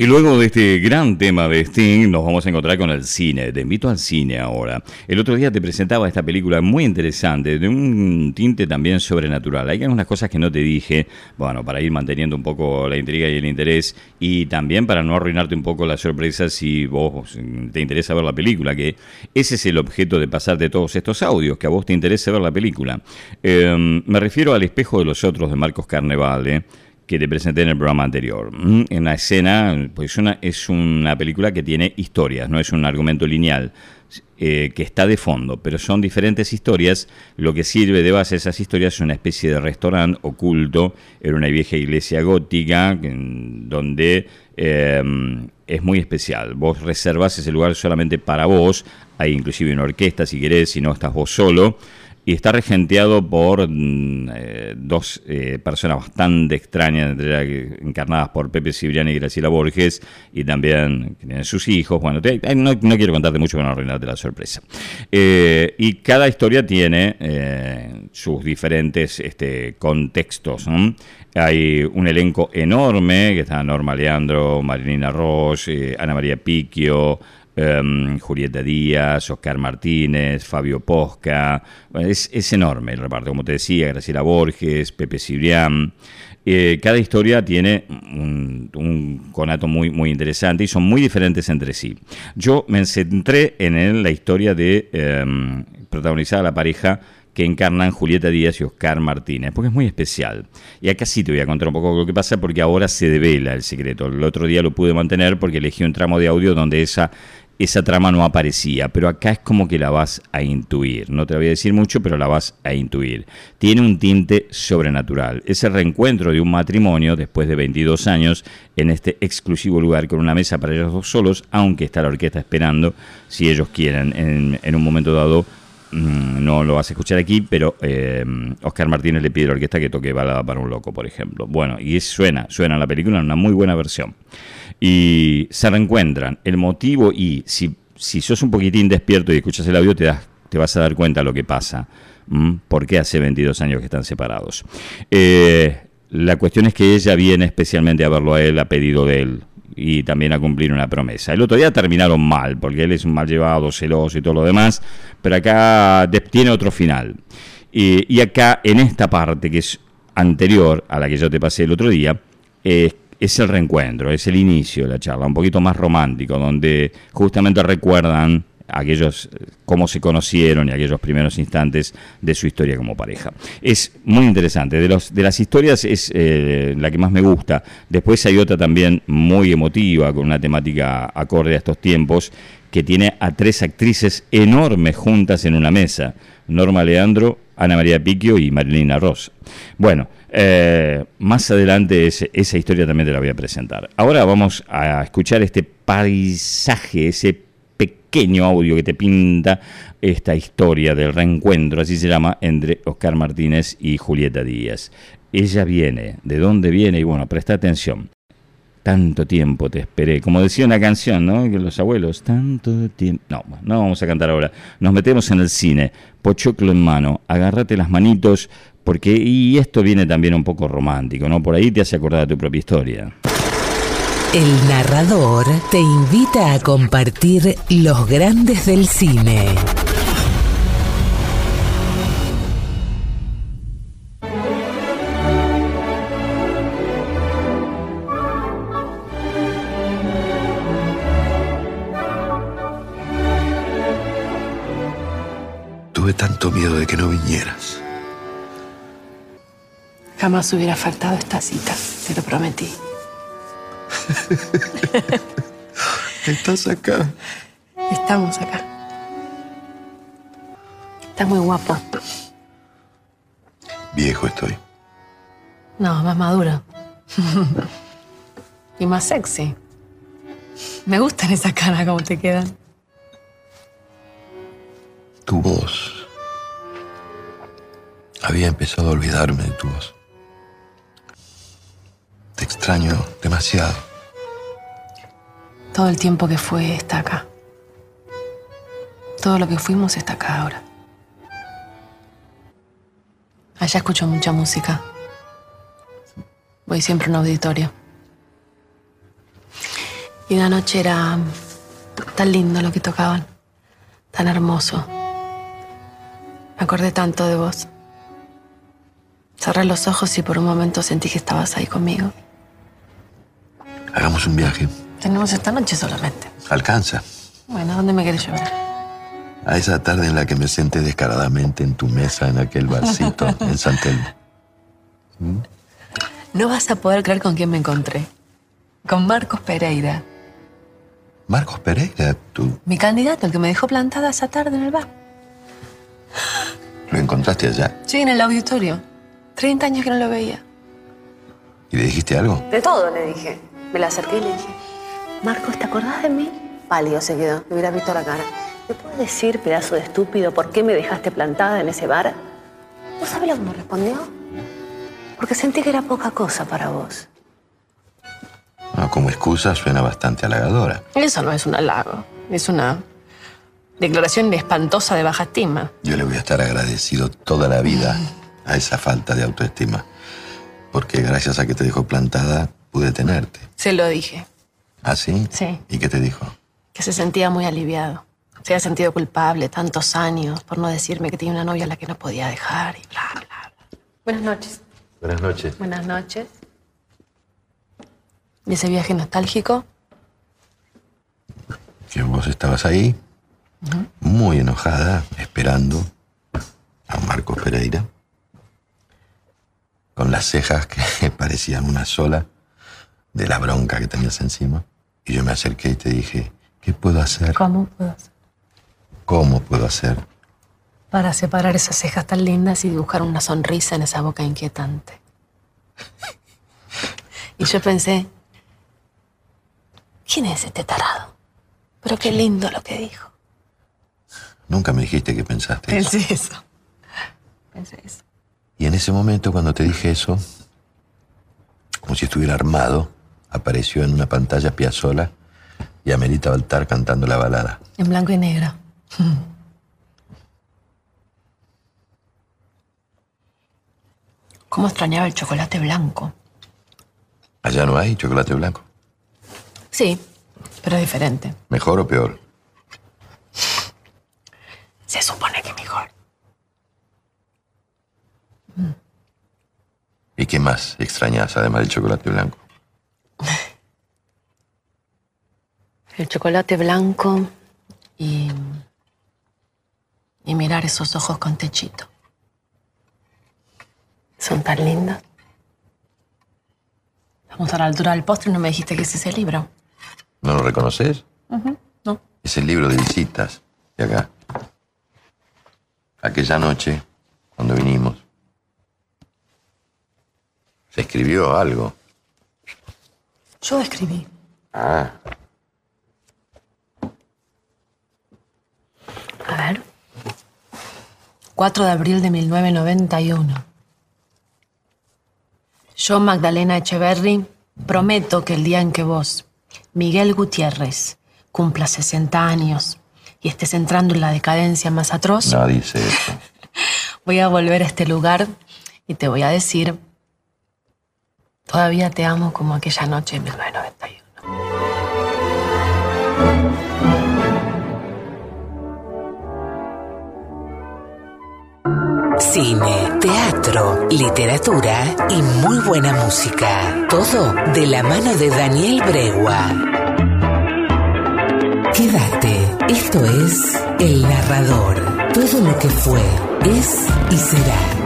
Y luego de este gran tema de Sting, nos vamos a encontrar con el cine. Te invito al cine ahora. El otro día te presentaba esta película muy interesante, de un tinte también sobrenatural. Hay algunas cosas que no te dije, bueno, para ir manteniendo un poco la intriga y el interés, y también para no arruinarte un poco la sorpresa si vos te interesa ver la película, que ese es el objeto de pasar de todos estos audios, que a vos te interese ver la película. Em, me refiero al espejo de los otros de Marcos Carnevale que te presenté en el programa anterior. Mm, en la escena, pues es una película que tiene historias, no es un argumento lineal. Eh, que está de fondo, pero son diferentes historias. Lo que sirve de base a esas historias es una especie de restaurante oculto en una vieja iglesia gótica donde eh, es muy especial. Vos reservas ese lugar solamente para vos. Hay inclusive una orquesta si querés, si no estás vos solo y está regenteado por mm, eh, dos eh, personas bastante extrañas, encarnadas por Pepe Cibriani y Graciela Borges, y también tienen sus hijos. Bueno, no, quiero contarte mucho para no arruinarte la sorpresa. Eh, y cada historia tiene sus diferentes este, contextos. Hay un elenco enorme, que está Norma Leandro, Marilina Roche, Ana María Picchio, Em, Julieta Díaz, Oscar Martínez, Fabio Posca. es, enorme el reparto, como te decía, Graciela Borges, Pepe Cibrián. Eh, cada historia tiene un, conato muy, muy interesante y son muy diferentes entre sí. Yo me centré en la historia de em, protagonizar a la pareja que encarnan Julieta Díaz y Oscar Martínez, porque es muy especial. Y acá sí te voy a contar un poco lo que pasa, porque ahora se devela el secreto. El otro día lo pude mantener porque elegí un tramo de audio donde esa esa trama no aparecía, pero acá es como que la vas a intuir. No te voy a decir mucho, pero la vas a intuir. Tiene un tinte sobrenatural. Es el reencuentro de un matrimonio después de 22 años en este exclusivo lugar con una mesa para ellos dos solos, aunque está la orquesta esperando, si ellos quieren, en, un momento dado. Mm, no lo vas a escuchar aquí, pero eh, Oscar Martínez le pide a la orquesta que toque Balada para un Loco, por ejemplo. Bueno, y suena, suena la película en una muy buena versión y se reencuentran. El motivo, y si, si sos un poquitín despierto y escuchas el audio, te, das, te vas a dar cuenta de lo que pasa. ¿Por qué hace 22 años que están separados? Eh, la cuestión es que ella viene especialmente a verlo a él, a pedido de él, y también a cumplir una promesa. El otro día terminaron mal, porque él es un mal llevado, celoso y todo lo demás, pero acá tiene otro final. Y, acá, en esta parte que es anterior a la que yo te pasé el otro día, es es el reencuentro, es el inicio de la charla, un poquito más romántico, donde justamente recuerdan aquellos cómo se conocieron y aquellos primeros instantes de su historia como pareja. Es muy interesante, de, los, de las historias es eh, la que más me gusta. Después hay otra también muy emotiva, con una temática acorde a estos tiempos, que tiene a tres actrices enormes juntas en una mesa. Norma Leandro, Ana María Piquio y Marilina Ross. Bueno, eh, más adelante esa historia también te la voy a presentar. Ahora vamos a escuchar este paisaje, ese pequeño audio que te pinta esta historia del reencuentro, así se llama, entre Oscar Martínez y Julieta Díaz. Ella viene, ¿de dónde viene? Y bueno, presta atención. Tanto tiempo te esperé. Como decía una canción, ¿no? Que los abuelos, tanto tiempo. No, no vamos a cantar ahora. Nos metemos en el cine. Pochoclo en mano. Agárrate las manitos. Porque, y esto viene también un poco romántico, ¿no? Por ahí te hace acordar de tu propia historia. El narrador te invita a compartir los grandes del cine. Tuve tanto miedo de que no vinieras. Jamás hubiera faltado esta cita, te lo prometí. Estás acá. Estamos acá. Estás muy guapo. Viejo estoy. No, más maduro. y más sexy. Me gustan esas caras como te quedan. Tu voz. Había empezado a olvidarme de tu voz. Te extraño demasiado. Todo el tiempo que fue está acá. Todo lo que fuimos está acá ahora. Allá escucho mucha música. Voy siempre a un auditorio. Y una noche era tan lindo lo que tocaban, tan hermoso. Me acordé tanto de vos. Cerré los ojos y por un momento sentí que estabas ahí conmigo. Hagamos un viaje. Tenemos esta noche solamente. Alcanza. Bueno, ¿a dónde me querés llevar? A esa tarde en la que me senté descaradamente en tu mesa en aquel barcito en San Telmo. No vas a poder creer con quién me encontré. Con Marcos Pereira, Marcos Pereira, tú mi candidato, el que me dejó plantada esa tarde en el bar. lo encontraste allá Sí, en el auditorio. 30 años que no lo veía. y le dijiste algo. De todo le dije. Me la acerqué y le dije, Marcos, ¿te acordás de mí? Pálido se quedó, me hubiera visto la cara. ¿Me puedes decir, pedazo de estúpido, por qué me dejaste plantada en ese bar? ¿Vos sabés lo que me respondió? Porque sentí que era poca cosa para vos. No, como excusa suena bastante halagadora. Eso no es un halago, es una declaración espantosa de baja estima. Yo le voy a estar agradecido toda la vida a esa falta de autoestima. Porque gracias a que te dejó plantada, pude tenerte. Se lo dije, ¿Ah, sí? Sí. ¿Y qué te dijo? que se sentía muy aliviado. Se había sentido culpable tantos años por no decirme que tenía una novia a la que no podía dejar y bla, bla, bla. Buenas noches. Buenas noches. Buenas noches. ¿Y ese viaje nostálgico? Que vos estabas ahí, muy enojada, esperando a Marcos Pereira, con las cejas que parecían una sola de la bronca que tenías encima. Y yo me acerqué y te dije, ¿qué puedo hacer? ¿Cómo puedo hacer? ¿Cómo puedo hacer? Para separar esas cejas tan lindas y dibujar una sonrisa en esa boca inquietante. Y yo pensé, ¿quién es este tarado? Pero qué lindo lo que dijo. Nunca me dijiste que pensaste eso. Pensé eso. Pensé eso. Y en ese momento, cuando te dije eso, como si estuviera armado, apareció en una pantalla Piazzolla y Amelita Baltar cantando la balada. En blanco y negro. ¿Cómo extrañaba el chocolate blanco? Allá no hay chocolate blanco. Sí, pero es diferente. ¿Mejor o peor? Se supone que mejor. ¿Y qué más extrañas además del chocolate blanco? El chocolate blanco y. y mirar esos ojos con techito. Son tan lindos. Vamos a la altura del postre y no me dijiste que es ese libro. ¿No lo reconoces? No. Es el libro de visitas de acá. Aquella noche, cuando vinimos, se escribió algo. Yo escribí. Ah, A ver. 4 de abril de 1991. Yo, Magdalena Echeverry, prometo que el día en que vos, Miguel Gutiérrez, cumpla 60 años y estés entrando en la decadencia más atroz, no dice eso. voy a volver a este lugar y te voy a decir, todavía te amo como aquella noche de 1991. Cine, teatro, literatura y muy buena música. Todo de la mano de Daniel Bregua. Quédate, esto es El Narrador. Todo lo que fue, es y será.